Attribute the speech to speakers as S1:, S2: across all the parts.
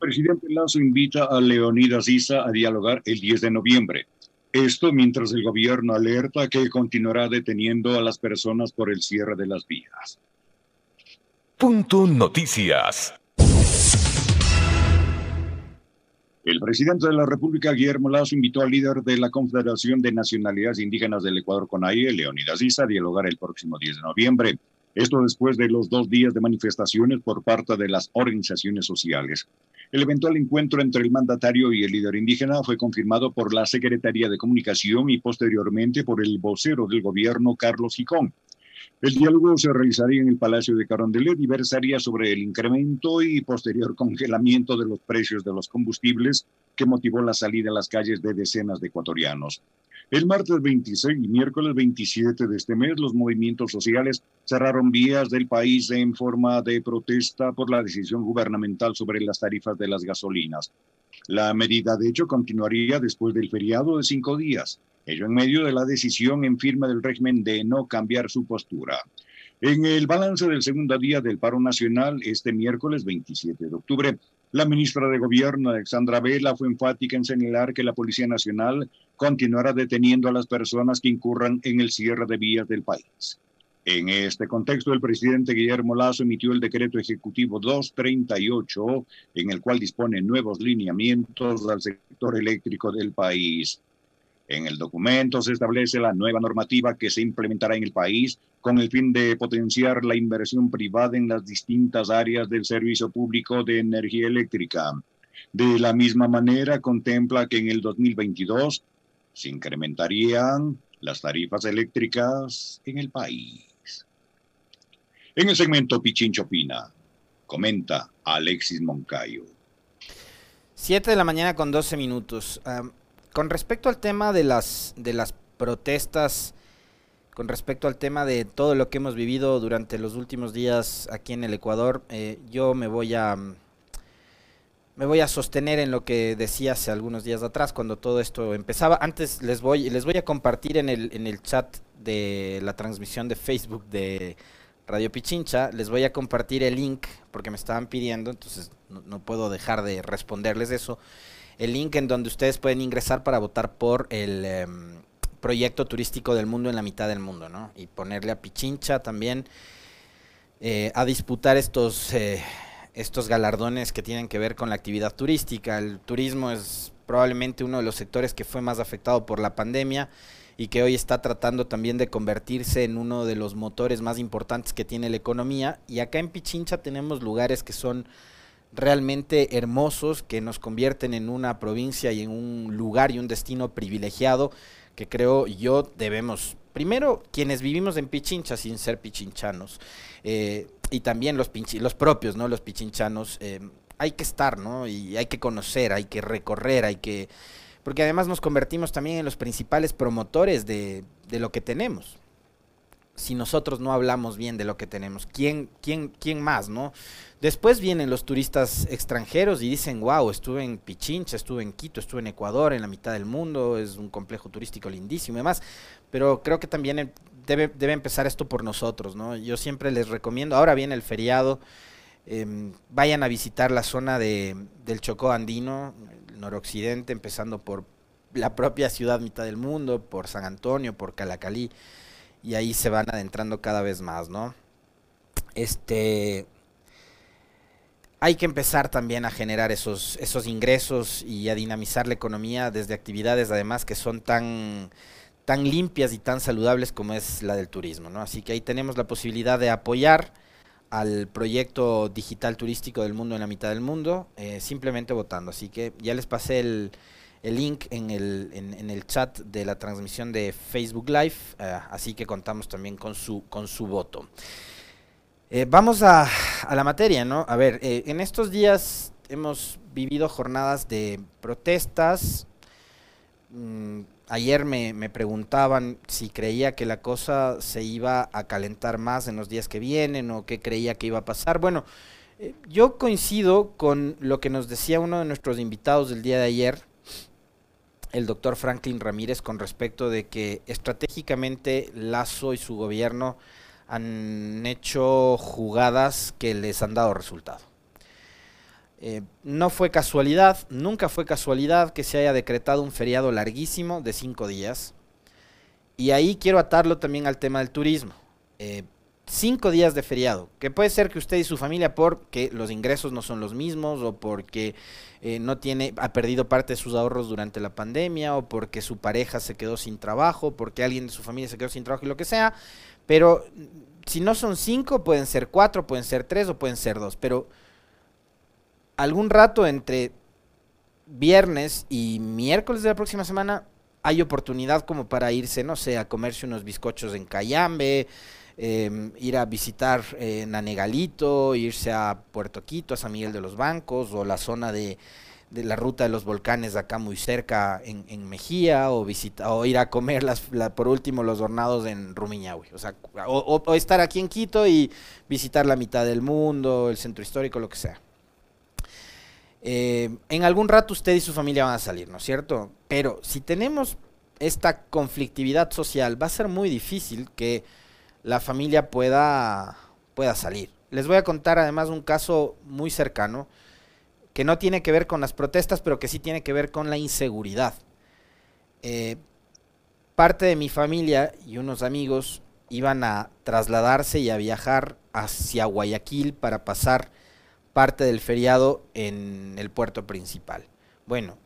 S1: El presidente Lazo invita a Leonidas Issa a dialogar el 10 de noviembre. Esto mientras el gobierno alerta que continuará deteniendo a las personas por el cierre de las vías.
S2: Punto Noticias.
S1: El presidente de la República, Guillermo Lazo, invitó al líder de la Confederación de Nacionalidades Indígenas del Ecuador, CONAIE, Leonidas Issa, a dialogar el próximo 10 de noviembre. Esto después de los dos días de manifestaciones por parte de las organizaciones sociales. El eventual encuentro entre el mandatario y el líder indígena fue confirmado por la Secretaría de Comunicación y posteriormente por el vocero del gobierno, Carlos Gicón. El diálogo se realizaría en el Palacio de Carondelet y versaría sobre el incremento y posterior congelamiento de los precios de los combustibles que motivó la salida a las calles de decenas de ecuatorianos. El martes 26 y miércoles 27 de este mes, los movimientos sociales cerraron vías del país en forma de protesta por la decisión gubernamental sobre las tarifas de las gasolinas. La medida, de hecho, continuaría después del feriado de cinco días ello en medio de la decisión en firma del régimen de no cambiar su postura. En el balance del segundo día del paro nacional, este miércoles 27 de octubre, la ministra de Gobierno, Alexandra Vela, fue enfática en señalar que la Policía Nacional continuará deteniendo a las personas que incurran en el cierre de vías del país. En este contexto, el presidente Guillermo Lazo emitió el decreto ejecutivo 238, en el cual dispone nuevos lineamientos al sector eléctrico del país. En el documento se establece la nueva normativa que se implementará en el país con el fin de potenciar la inversión privada en las distintas áreas del servicio público de energía eléctrica. De la misma manera, contempla que en el 2022 se incrementarían las tarifas eléctricas en el país. En el segmento Pichincho Pina, comenta Alexis Moncayo.
S3: Siete de la mañana con 12 minutos. Con respecto al tema de las, de las protestas, con respecto al tema de todo lo que hemos vivido durante los últimos días aquí en el Ecuador, eh, yo me voy a me voy a sostener en lo que decía hace algunos días atrás cuando todo esto empezaba. Antes les voy les voy a compartir en el en el chat de la transmisión de Facebook de Radio Pichincha, les voy a compartir el link porque me estaban pidiendo, entonces no, no puedo dejar de responderles eso el link en donde ustedes pueden ingresar para votar por el em, proyecto turístico del mundo en la mitad del mundo, ¿no? Y ponerle a Pichincha también eh, a disputar estos, eh, estos galardones que tienen que ver con la actividad turística. El turismo es probablemente uno de los sectores que fue más afectado por la pandemia y que hoy está tratando también de convertirse en uno de los motores más importantes que tiene la economía. Y acá en Pichincha tenemos lugares que son realmente hermosos que nos convierten en una provincia y en un lugar y un destino privilegiado que creo yo debemos, primero quienes vivimos en Pichincha sin ser pichinchanos, eh, y también los, los propios, ¿no? Los pichinchanos, eh, hay que estar, ¿no? Y hay que conocer, hay que recorrer, hay que... Porque además nos convertimos también en los principales promotores de, de lo que tenemos si nosotros no hablamos bien de lo que tenemos? ¿Quién, quién, quién más, no? Después vienen los turistas extranjeros y dicen, wow, estuve en Pichincha, estuve en Quito, estuve en Ecuador, en la mitad del mundo, es un complejo turístico lindísimo y demás. Pero creo que también debe, debe empezar esto por nosotros, ¿no? Yo siempre les recomiendo, ahora viene el feriado, em, vayan a visitar la zona de, del Chocó Andino, el noroccidente, empezando por la propia ciudad mitad del mundo, por San Antonio, por Calacalí y ahí se van adentrando cada vez más, ¿no? Este hay que empezar también a generar esos, esos ingresos y a dinamizar la economía desde actividades además que son tan, tan limpias y tan saludables como es la del turismo, ¿no? Así que ahí tenemos la posibilidad de apoyar al proyecto digital turístico del mundo en la mitad del mundo, eh, simplemente votando. Así que ya les pasé el, el link en el, en, el chat de la transmisión de Facebook Live, eh, así que contamos también con su, con su voto. Eh, vamos a, a, la materia, ¿no? A ver, eh, en estos días hemos vivido jornadas de protestas. Mm, ayer me, me, preguntaban si creía que la cosa se iba a calentar más en los días que vienen o qué creía que iba a pasar. Bueno, yo coincido con lo que nos decía uno de nuestros invitados del día de ayer, el doctor Franklin Ramírez con respecto de que estratégicamente Lazo y su gobierno han hecho jugadas que les han dado resultado. Eh, no fue casualidad, nunca fue casualidad que se haya decretado un feriado larguísimo de cinco días. Y ahí quiero atarlo también al tema del turismo. Eh, cinco días de feriado, que puede ser que usted y su familia, porque los ingresos no son los mismos, o porque eh, no tiene, ha perdido parte de sus ahorros durante la pandemia, o porque su pareja se quedó sin trabajo, porque alguien de su familia se quedó sin trabajo y lo que sea. Pero si no son cinco, pueden ser cuatro, pueden ser tres o pueden ser dos. Pero algún rato entre viernes y miércoles de la próxima semana hay oportunidad como para irse, no sé, a comerse unos bizcochos en Cayambe, em, ir a visitar eh, Nanegalito, irse a Puerto Quito, a San Miguel de los Bancos, o la zona de, la ruta de los volcanes acá muy cerca en, Mejía, o, visita, o ir a comer las, por último los hornados en Rumiñahui. O, estar aquí en Quito y visitar la mitad del mundo, el centro histórico, lo que sea. Eh, en algún rato usted y su familia van a salir, ¿no es cierto? Pero si tenemos esta conflictividad social, va a ser muy difícil que la familia pueda, pueda salir. Les voy a contar además un caso muy cercano que no tiene que ver con las protestas, pero que sí tiene que ver con la inseguridad. Eh, parte de mi familia y unos amigos iban a trasladarse y a viajar hacia Guayaquil para pasar parte del feriado en el puerto principal. Bueno,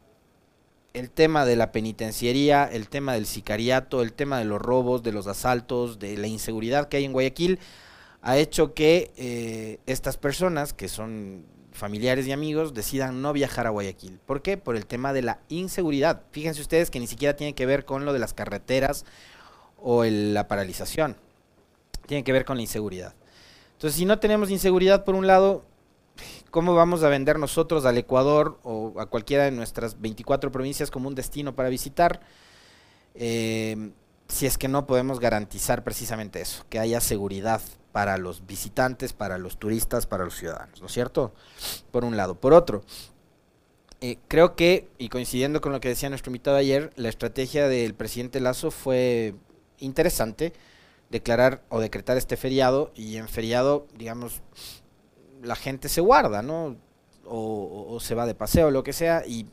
S3: el tema de la penitenciaría, el tema del sicariato, el tema de los robos, de los asaltos, de la inseguridad que hay en Guayaquil, ha hecho que eh, estas personas, que son familiares y amigos, decidan no viajar a Guayaquil. ¿Por qué? Por el tema de la inseguridad. Fíjense ustedes que ni siquiera tiene que ver con lo de las carreteras o la paralización. Tiene que ver con la inseguridad. Entonces, si no tenemos inseguridad por un lado, ¿Cómo vamos a vender nosotros al Ecuador o a cualquiera de nuestras 24 provincias como un destino para visitar? Eh, si es que no podemos garantizar precisamente eso, que haya seguridad para los visitantes, para los turistas, para los ciudadanos, ¿no es cierto? Por un lado. Por otro, eh, creo que, y coincidiendo con lo que decía nuestro invitado ayer, la estrategia del presidente Lazo fue interesante, declarar o decretar este feriado, y en feriado, digamos, la gente se guarda, ¿no? O, se va de paseo, lo que sea, y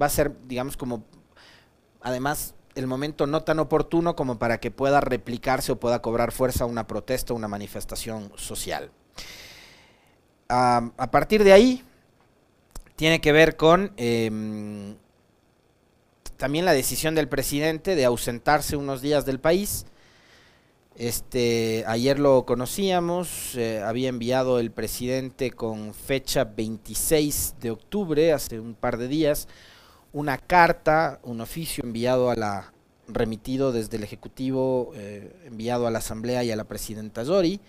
S3: va a ser, digamos, como, además, el momento no tan oportuno como para que pueda replicarse o pueda cobrar fuerza una protesta, una manifestación social. a partir de ahí, tiene que ver con em, también la decisión del presidente de ausentarse unos días del país este, ayer lo conocíamos, eh, había enviado el presidente con fecha 26 de octubre, hace un par de días, una carta, un oficio enviado a la remitido desde el Ejecutivo, eh, enviado a la Asamblea y a la Presidenta Zori,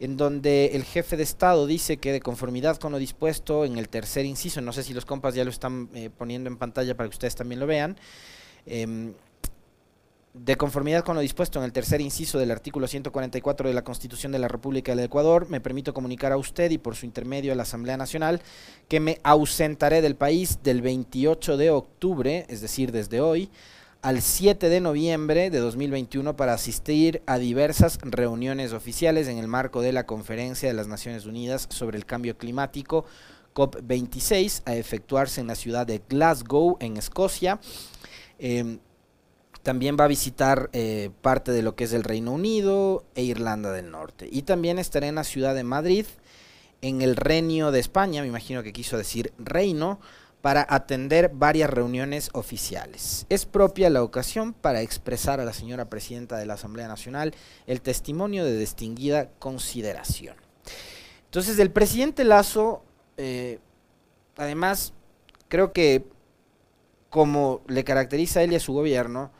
S3: en donde el jefe de Estado dice que de conformidad con lo dispuesto en el tercer inciso, no sé si los compas ya lo están eh, poniendo en pantalla para que ustedes también lo vean, em, de conformidad con lo dispuesto en el tercer inciso del artículo 144 de la Constitución de la República del Ecuador, me permito comunicar a usted y por su intermedio a la Asamblea Nacional que me ausentaré del país del 28 de octubre, es decir, desde hoy, al 7 de noviembre de 2021 para asistir a diversas reuniones oficiales en el marco de la Conferencia de las Naciones Unidas sobre el Cambio Climático COP26 a efectuarse en la ciudad de Glasgow, en Escocia. Em, también va a visitar eh, parte de lo que es el Reino Unido e Irlanda del Norte. Y también estará en la ciudad de Madrid, en el Reino de España, me imagino que quiso decir reino, para atender varias reuniones oficiales. Es propia la ocasión para expresar a la señora presidenta de la Asamblea Nacional el testimonio de distinguida consideración. Entonces, el presidente Lazo, eh, además, creo que como le caracteriza a él y a su gobierno,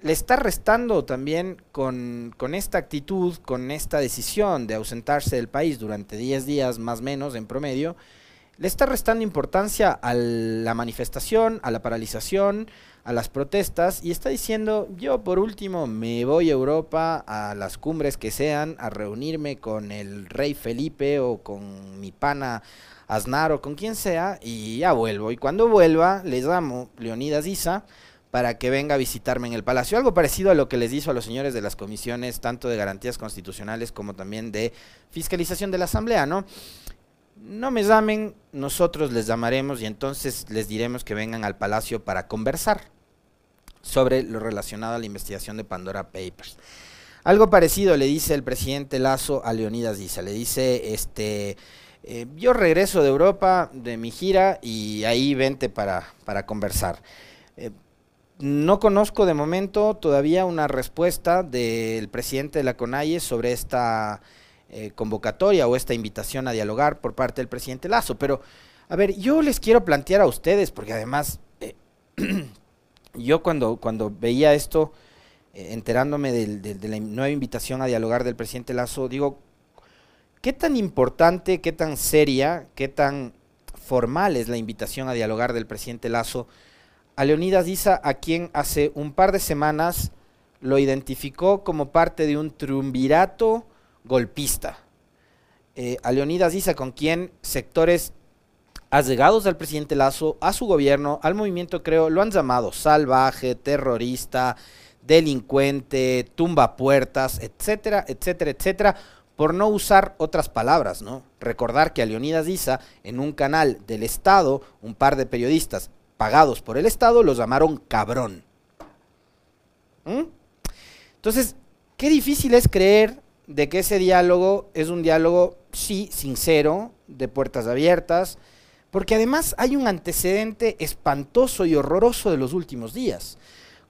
S3: le está restando también con, esta actitud, con esta decisión de ausentarse del país durante 10 días más o menos en promedio, le está restando importancia a la manifestación, a la paralización, a las protestas y está diciendo, yo por último me voy a Europa a las cumbres que sean, a reunirme con el rey Felipe o con mi pana Aznar o con quien sea y ya vuelvo. Y cuando vuelva les llamo Leonidas Isa para que venga a visitarme en el Palacio. Algo parecido a lo que les hizo a los señores de las comisiones, tanto de garantías constitucionales como también de fiscalización de la Asamblea, ¿no? no me llamen, nosotros les llamaremos y entonces les diremos que vengan al palacio para conversar sobre lo relacionado a la investigación de Pandora Papers. Algo parecido le dice el presidente Lazo a Leonidas Diza, le dice, este, eh, yo regreso de Europa de mi gira y ahí vente para, para conversar. Eh, no conozco de momento todavía una respuesta del presidente de la CONAIE sobre esta eh, convocatoria o esta invitación a dialogar por parte del presidente Lazo, pero a ver, yo les quiero plantear a ustedes, porque además yo cuando, cuando veía esto, enterándome de la nueva invitación a dialogar del presidente Lazo, digo, ¿Qué tan importante, qué tan seria, qué tan formal es la invitación a dialogar del presidente Lazo a Leonidas Diza, a quien hace un par de semanas lo identificó como parte de un triunvirato golpista? Eh, a Leonidas Diza, con quien sectores allegados al presidente Lazo, a su gobierno, al movimiento, creo, lo han llamado salvaje, terrorista, delincuente, tumba puertas, etcétera, etcétera, etcétera por no usar otras palabras, ¿no? Recordar que a Leonidas Diza, en un canal del Estado, un par de periodistas pagados por el Estado los llamaron cabrón. ¿Mm? Entonces, qué difícil es creer de que ese diálogo es un diálogo, sí, sincero, de puertas abiertas, porque además hay un antecedente espantoso y horroroso de los últimos días.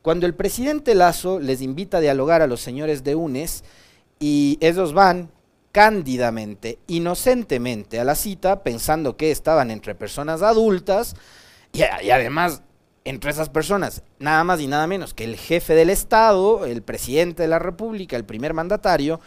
S3: Cuando el presidente Lazo les invita a dialogar a los señores de UNES y ellos van cándidamente, inocentemente a la cita, pensando que estaban entre personas adultas y, además entre esas personas, nada más y nada menos que el jefe del Estado, el presidente de la República, el primer mandatario,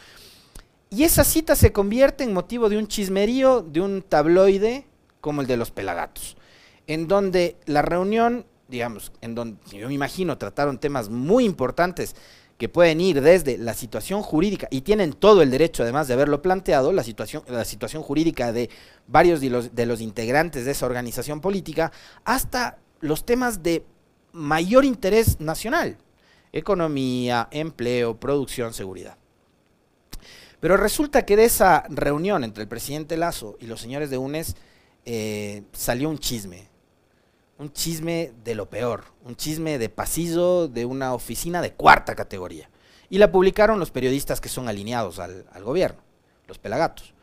S3: y esa cita se convierte en motivo de un chismerío, de un tabloide como el de los pelagatos, en donde la reunión, digamos, en donde yo me imagino trataron temas muy importantes que pueden ir desde la situación jurídica, y tienen todo el derecho además de haberlo planteado, la situación, la situación jurídica de varios de los, de los integrantes de esa organización política, hasta los temas de mayor interés nacional, economía, empleo, producción, seguridad. Pero resulta que de esa reunión entre el presidente Lazo y los señores de UNES eh, salió un chisme, un chisme de lo peor, un chisme de pasillo de una oficina de cuarta categoría. Y la publicaron los periodistas que son alineados al, gobierno, los pelagatos.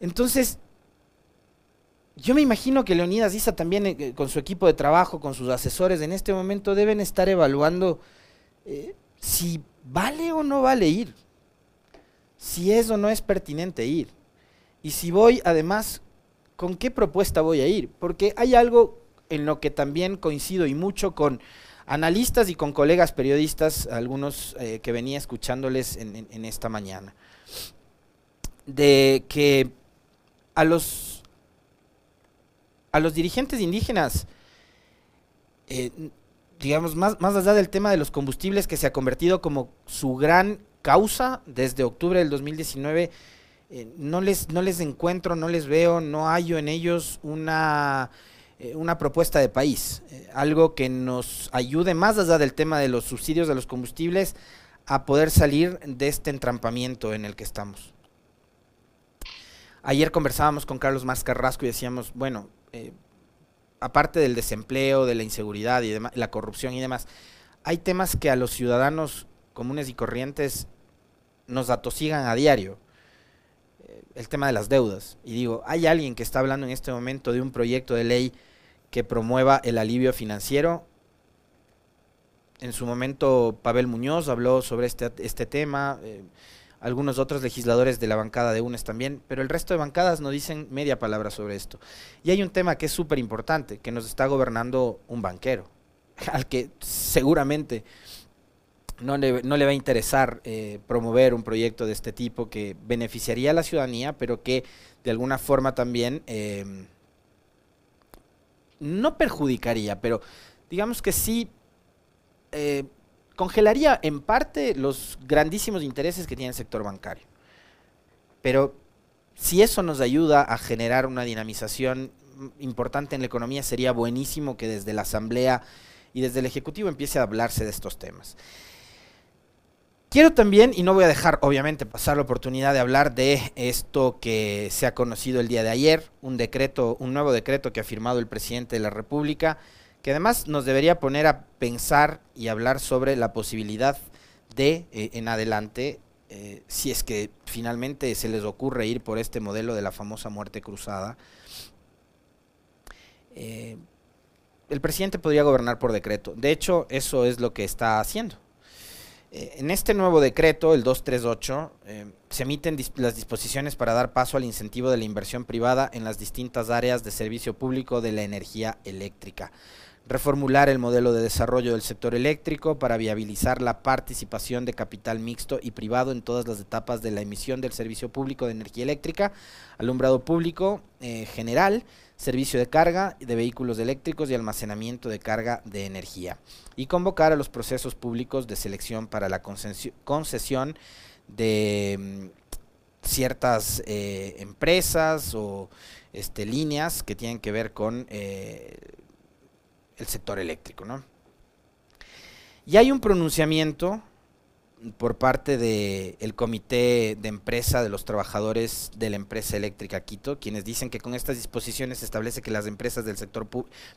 S3: Entonces, yo me imagino que Leonidas Issa también eh, con su equipo de trabajo, con sus asesores, en este momento deben estar evaluando eh, si vale o no vale ir, si es o no es pertinente ir, y si voy además, ¿con qué propuesta voy a ir? Porque hay algo en lo que también coincido y mucho con analistas y con colegas periodistas, algunos eh, que venía escuchándoles en, esta mañana, de que a los, a los dirigentes indígenas, eh, digamos, más, más allá del tema de los combustibles que se ha convertido como su gran causa desde octubre del 2019, eh, no, les, no les encuentro, no les veo, no hallo en ellos una eh, una propuesta de país, eh, algo que nos ayude más allá del tema de los subsidios de los combustibles a poder salir de este entrampamiento en el que estamos. Ayer conversábamos con Carlos Más Carrasco y decíamos, bueno, eh, aparte del desempleo, de la inseguridad y demás, la corrupción y demás, hay temas que a los ciudadanos comunes y corrientes nos atosigan a diario el tema de las deudas. Y digo, hay alguien que está hablando en este momento de un proyecto de ley que promueva el alivio financiero. En su momento Pavel Muñoz habló sobre este, este tema, eh, algunos otros legisladores de la bancada de UNES también, pero el resto de bancadas no dicen media palabra sobre esto. Y hay un tema que es súper importante, que nos está gobernando un banquero, al que seguramente no le, va a interesar eh, promover un proyecto de este tipo que beneficiaría a la ciudadanía, pero que de alguna forma también... Eh, no perjudicaría, pero digamos que sí eh, congelaría en parte los grandísimos intereses que tiene el sector bancario. Pero si eso nos ayuda a generar una dinamización importante en la economía, sería buenísimo que desde la Asamblea y desde el Ejecutivo empiece a hablarse de estos temas. Quiero también, y no voy a dejar obviamente pasar la oportunidad de hablar de esto que se ha conocido el día de ayer, un decreto, un nuevo decreto que ha firmado el presidente de la República, que además nos debería poner a pensar y hablar sobre la posibilidad de, eh, en adelante, eh, si es que finalmente se les ocurre ir por este modelo de la famosa muerte cruzada, eh, el presidente podría gobernar por decreto. De hecho, eso es lo que está haciendo. Eh, en este nuevo decreto, el 238, eh, se emiten las disposiciones para dar paso al incentivo de la inversión privada en las distintas áreas de servicio público de la energía eléctrica. Reformular el modelo de desarrollo del sector eléctrico para viabilizar la participación de capital mixto y privado en todas las etapas de la emisión del servicio público de energía eléctrica, alumbrado público eh, general, servicio de carga de vehículos eléctricos y almacenamiento de carga de energía. Y convocar a los procesos públicos de selección para la concesión de mm, ciertas eh, empresas o este, líneas que tienen que ver con eh, el sector eléctrico. ¿no? Y hay un pronunciamiento por parte del comité de empresa de los trabajadores de la empresa eléctrica Quito, quienes dicen que con estas disposiciones se establece que las empresas del sector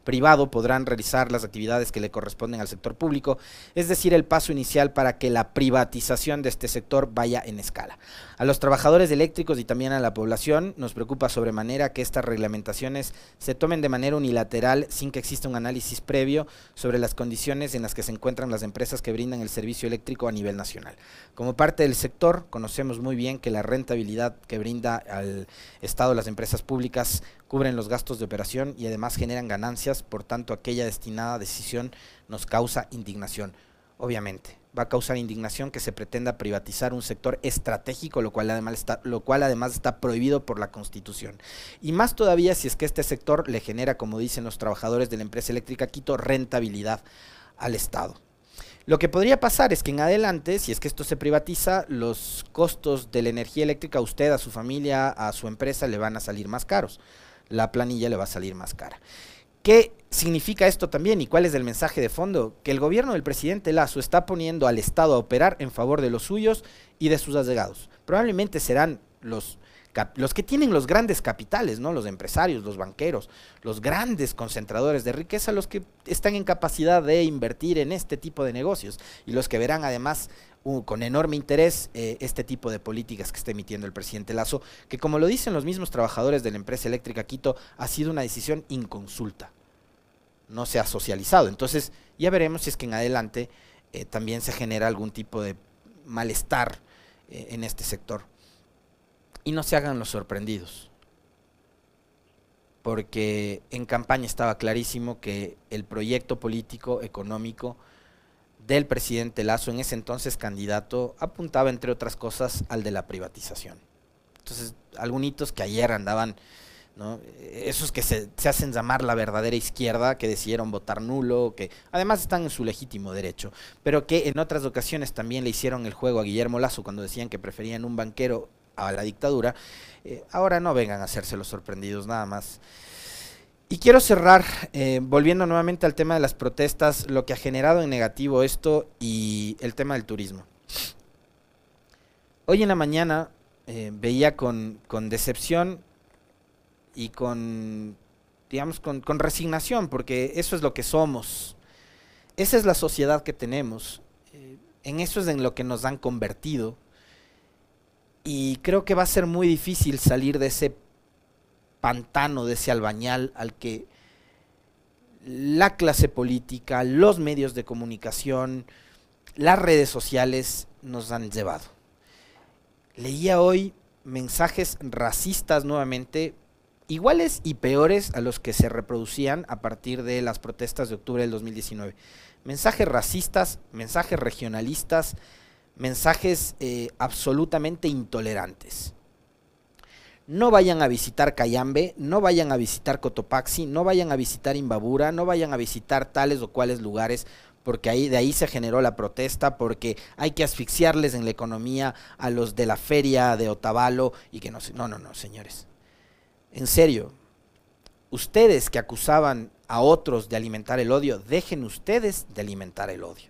S3: privado podrán realizar las actividades que le corresponden al sector público, es decir, el paso inicial para que la privatización de este sector vaya en escala. A los trabajadores eléctricos y también a la población nos preocupa sobremanera que estas reglamentaciones se tomen de manera unilateral sin que exista un análisis previo sobre las condiciones en las que se encuentran las empresas que brindan el servicio eléctrico a nivel nacional. Como parte del sector, conocemos muy bien que la rentabilidad que brinda al Estado las empresas públicas cubren los gastos de operación y además generan ganancias, por tanto aquella destinada decisión nos causa indignación. Obviamente, va a causar indignación que se pretenda privatizar un sector estratégico, lo cual además está, lo cual además está prohibido por la Constitución. Y más todavía si es que este sector le genera, como dicen los trabajadores de la empresa eléctrica Quito, rentabilidad al Estado. Lo que podría pasar es que en adelante, si es que esto se privatiza, los costos de la energía eléctrica a usted, a su familia, a su empresa le van a salir más caros. La planilla le va a salir más cara. ¿Qué significa esto también y cuál es el mensaje de fondo? Que el gobierno del presidente Lazo está poniendo al Estado a operar en favor de los suyos y de sus allegados. Probablemente serán los los que tienen los grandes capitales, ¿no? Los empresarios, los banqueros, los grandes concentradores de riqueza, los que están en capacidad de invertir en este tipo de negocios y los que verán además con enorme interés eh, este tipo de políticas que está emitiendo el presidente Lazo, que como lo dicen los mismos trabajadores de la empresa eléctrica Quito, ha sido una decisión inconsulta. No se ha socializado. Entonces, ya veremos si es que en adelante eh, también se genera algún tipo de malestar eh, en este sector. Y no se hagan los sorprendidos. Porque en campaña estaba clarísimo que el proyecto político, económico del presidente Lazo, en ese entonces candidato, apuntaba entre otras cosas al de la privatización. Entonces, algunos que ayer andaban, ¿no? esos que se, se, hacen llamar la verdadera izquierda, que decidieron votar nulo, que además están en su legítimo derecho, pero que en otras ocasiones también le hicieron el juego a Guillermo Lazo cuando decían que preferían un banquero a la dictadura, eh, ahora no vengan a hacerse los sorprendidos nada más. Y quiero cerrar, eh, volviendo nuevamente al tema de las protestas, lo que ha generado en negativo esto y el tema del turismo. Hoy en la mañana eh, veía con, decepción y con, digamos, con, con resignación, porque eso es lo que somos. Esa es la sociedad que tenemos. en eso es en lo que nos han convertido y creo que va a ser muy difícil salir de ese pantano, de ese albañal al que la clase política, los medios de comunicación, las redes sociales nos han llevado. Leía hoy mensajes racistas nuevamente, iguales y peores a los que se reproducían a partir de las protestas de octubre del 2019. Mensajes racistas, mensajes regionalistas, mensajes eh, absolutamente intolerantes. No vayan a visitar Cayambe, no vayan a visitar Cotopaxi, no vayan a visitar Imbabura, no vayan a visitar tales o cuales lugares, porque ahí de ahí se generó la protesta, porque hay que asfixiarles en la economía a los de la feria de Otavalo y que no no, no, no, señores. En serio, ustedes que acusaban a otros de alimentar el odio, dejen ustedes de alimentar el odio.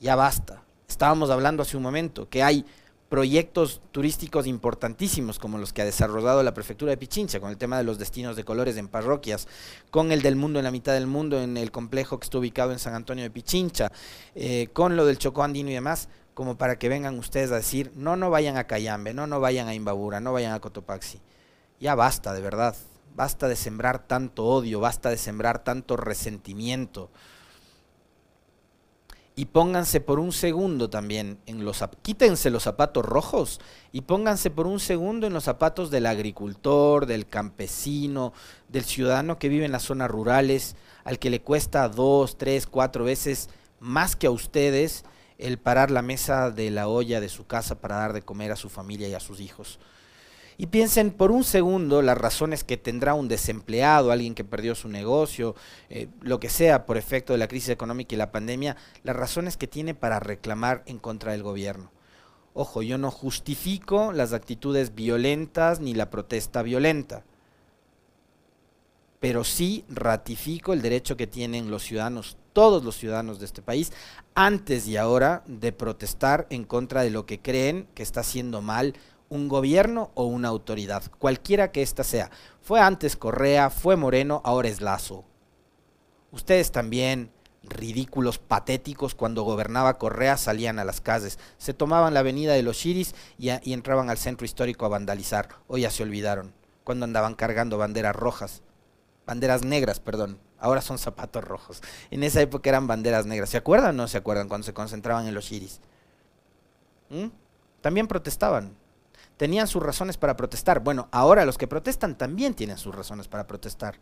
S3: Ya basta Estábamos hablando hace un momento que hay proyectos turísticos importantísimos como los que ha desarrollado la prefectura de Pichincha con el tema de los destinos de colores en parroquias, con el del mundo en la mitad del mundo en el complejo que está ubicado en San Antonio de Pichincha, eh, con lo del Chocó Andino y demás, como para que vengan ustedes a decir, no, no vayan a Cayambe, no, no vayan a Imbabura, no vayan a Cotopaxi. Ya basta, de verdad, basta de sembrar tanto odio, basta de sembrar tanto resentimiento y pónganse por un segundo también en los quítense los zapatos rojos y pónganse por un segundo en los zapatos del agricultor, del campesino, del ciudadano que vive en las zonas rurales, al que le cuesta dos, tres, cuatro veces más que a ustedes el parar la mesa de la olla de su casa para dar de comer a su familia y a sus hijos. Y piensen por un segundo las razones que tendrá un desempleado, alguien que perdió su negocio, eh, lo que sea por efecto de la crisis económica y la pandemia, las razones que tiene para reclamar en contra del gobierno. Ojo, yo no justifico las actitudes violentas ni la protesta violenta, pero sí ratifico el derecho que tienen los ciudadanos, todos los ciudadanos de este país, antes y ahora, de protestar en contra de lo que creen que está haciendo mal un gobierno o una autoridad, cualquiera que ésta sea. Fue antes Correa, fue Moreno, ahora es Lazo. Ustedes también, ridículos, patéticos, cuando gobernaba Correa salían a las calles, se tomaban la avenida de los Chiris y, entraban al centro histórico a vandalizar. Hoy ya se olvidaron, cuando andaban cargando banderas rojas, banderas negras, perdón. Ahora son zapatos rojos. En esa época eran banderas negras. ¿Se acuerdan o no se acuerdan cuando se concentraban en los Chiris? ¿Mm? También protestaban tenían sus razones para protestar. Bueno, ahora los que protestan también tienen sus razones para protestar.